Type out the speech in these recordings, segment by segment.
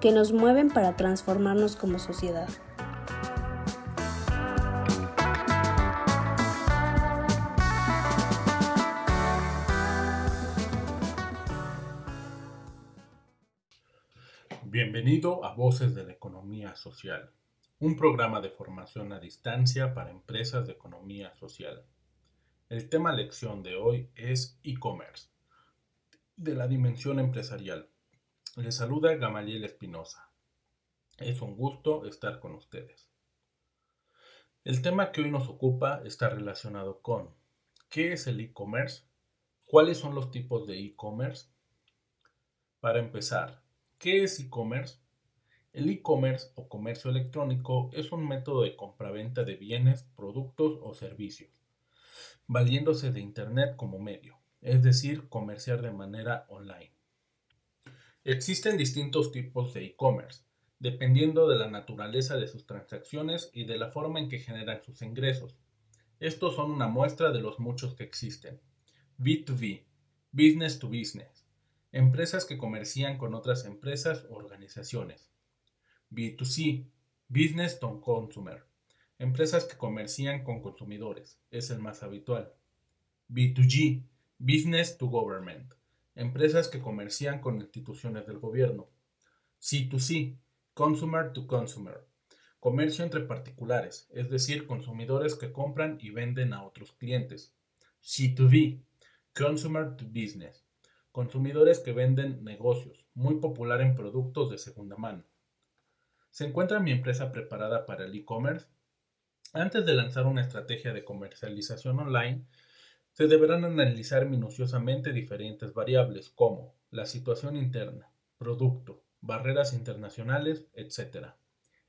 que nos mueven para transformarnos como sociedad. Bienvenido a Voces de la Economía Social, un programa de formación a distancia para empresas de economía social. El tema lección de hoy es e-commerce, de la dimensión empresarial. Les saluda Gamaliel Espinosa. Es un gusto estar con ustedes. El tema que hoy nos ocupa está relacionado con ¿qué es el e-commerce? ¿Cuáles son los tipos de e-commerce? Para empezar, ¿qué es e-commerce? El e-commerce o comercio electrónico es un método de compraventa de bienes, productos o servicios valiéndose de Internet como medio, es decir, comerciar de manera online. Existen distintos tipos de e-commerce, dependiendo de la naturaleza de sus transacciones y de la forma en que generan sus ingresos. Estos son una muestra de los muchos que existen. B2B, Business to Business, empresas que comercian con otras empresas o organizaciones. B2C, Business to Consumer, Empresas que comercian con consumidores, es el más habitual. B2G, Business to Government. Empresas que comercian con instituciones del gobierno. C2C, Consumer to Consumer. Comercio entre particulares, es decir, consumidores que compran y venden a otros clientes. C2B, Consumer to Business. Consumidores que venden negocios, muy popular en productos de segunda mano. ¿Se encuentra mi empresa preparada para el e-commerce? Antes de lanzar una estrategia de comercialización online, se deberán analizar minuciosamente diferentes variables como la situación interna, producto, barreras internacionales, etc.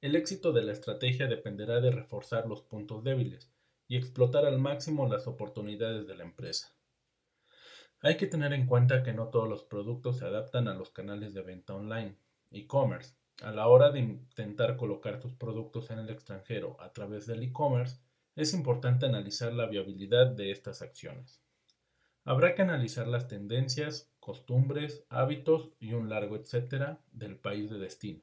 El éxito de la estrategia dependerá de reforzar los puntos débiles y explotar al máximo las oportunidades de la empresa. Hay que tener en cuenta que no todos los productos se adaptan a los canales de venta online, e-commerce, a la hora de intentar colocar tus productos en el extranjero a través del e-commerce, es importante analizar la viabilidad de estas acciones. Habrá que analizar las tendencias, costumbres, hábitos y un largo etcétera del país de destino,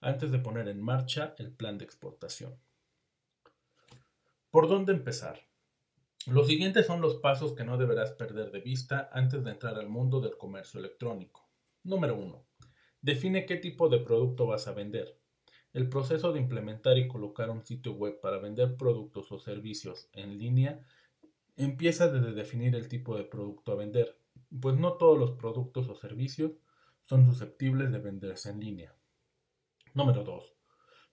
antes de poner en marcha el plan de exportación. ¿Por dónde empezar? Los siguientes son los pasos que no deberás perder de vista antes de entrar al mundo del comercio electrónico. Número 1. Define qué tipo de producto vas a vender. El proceso de implementar y colocar un sitio web para vender productos o servicios en línea empieza desde definir el tipo de producto a vender, pues no todos los productos o servicios son susceptibles de venderse en línea. Número 2.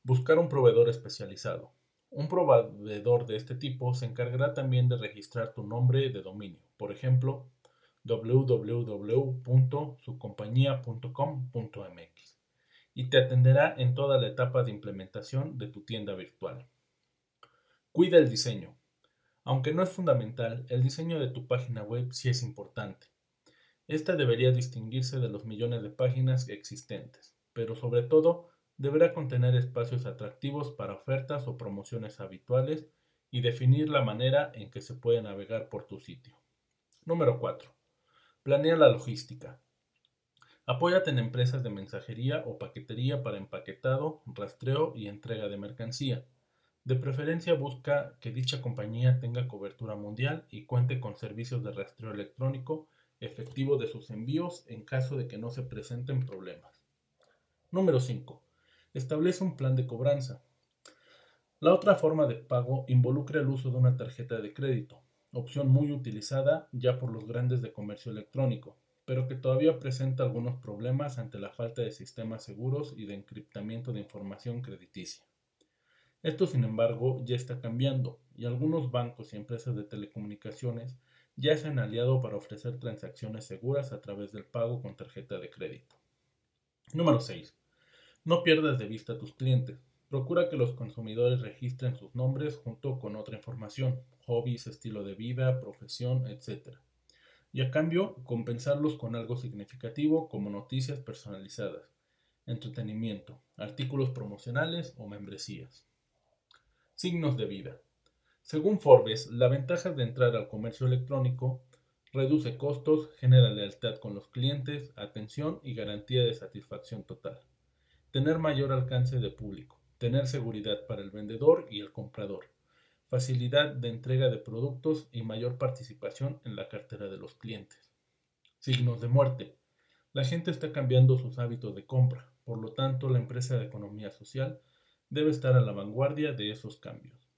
Buscar un proveedor especializado. Un proveedor de este tipo se encargará también de registrar tu nombre de dominio, por ejemplo, www.sucompañía.com.mx y te atenderá en toda la etapa de implementación de tu tienda virtual. Cuida el diseño. Aunque no es fundamental, el diseño de tu página web sí es importante. Esta debería distinguirse de los millones de páginas existentes, pero sobre todo deberá contener espacios atractivos para ofertas o promociones habituales y definir la manera en que se puede navegar por tu sitio. Número 4. Planea la logística. Apóyate en empresas de mensajería o paquetería para empaquetado, rastreo y entrega de mercancía. De preferencia busca que dicha compañía tenga cobertura mundial y cuente con servicios de rastreo electrónico efectivo de sus envíos en caso de que no se presenten problemas. Número 5. Establece un plan de cobranza. La otra forma de pago involucra el uso de una tarjeta de crédito opción muy utilizada ya por los grandes de comercio electrónico, pero que todavía presenta algunos problemas ante la falta de sistemas seguros y de encriptamiento de información crediticia. Esto, sin embargo, ya está cambiando y algunos bancos y empresas de telecomunicaciones ya se han aliado para ofrecer transacciones seguras a través del pago con tarjeta de crédito. Número 6. No pierdas de vista a tus clientes. Procura que los consumidores registren sus nombres junto con otra información, hobbies, estilo de vida, profesión, etc. Y a cambio, compensarlos con algo significativo como noticias personalizadas, entretenimiento, artículos promocionales o membresías. Signos de vida. Según Forbes, la ventaja de entrar al comercio electrónico reduce costos, genera lealtad con los clientes, atención y garantía de satisfacción total. Tener mayor alcance de público, tener seguridad para el vendedor y el comprador, facilidad de entrega de productos y mayor participación en la cartera de los clientes. Signos de muerte. La gente está cambiando sus hábitos de compra, por lo tanto la empresa de economía social debe estar a la vanguardia de esos cambios.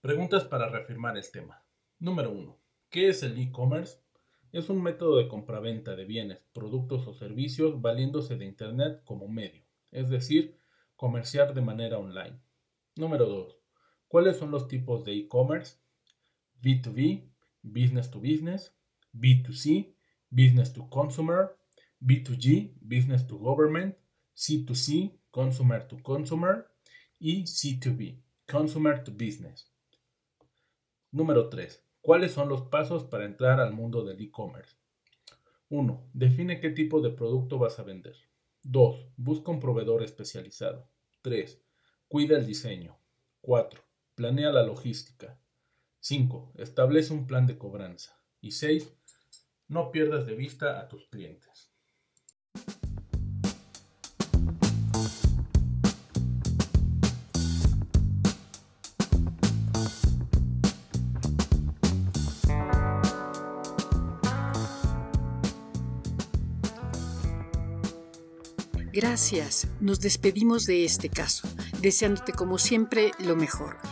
Preguntas para reafirmar el tema. Número 1. ¿Qué es el e-commerce? Es un método de compraventa de bienes, productos o servicios valiéndose de Internet como medio, es decir, comerciar de manera online. Número 2. ¿Cuáles son los tipos de e-commerce? B2B, business to business, B2C, business to consumer, B2G, business to government, C2C, consumer to consumer y C2B, consumer to business. Número 3. ¿Cuáles son los pasos para entrar al mundo del e-commerce? 1. Define qué tipo de producto vas a vender. 2. Busca un proveedor especializado. 3. Cuida el diseño. 4. Planea la logística. 5. Establece un plan de cobranza. Y 6. No pierdas de vista a tus clientes. Gracias, nos despedimos de este caso, deseándote como siempre lo mejor.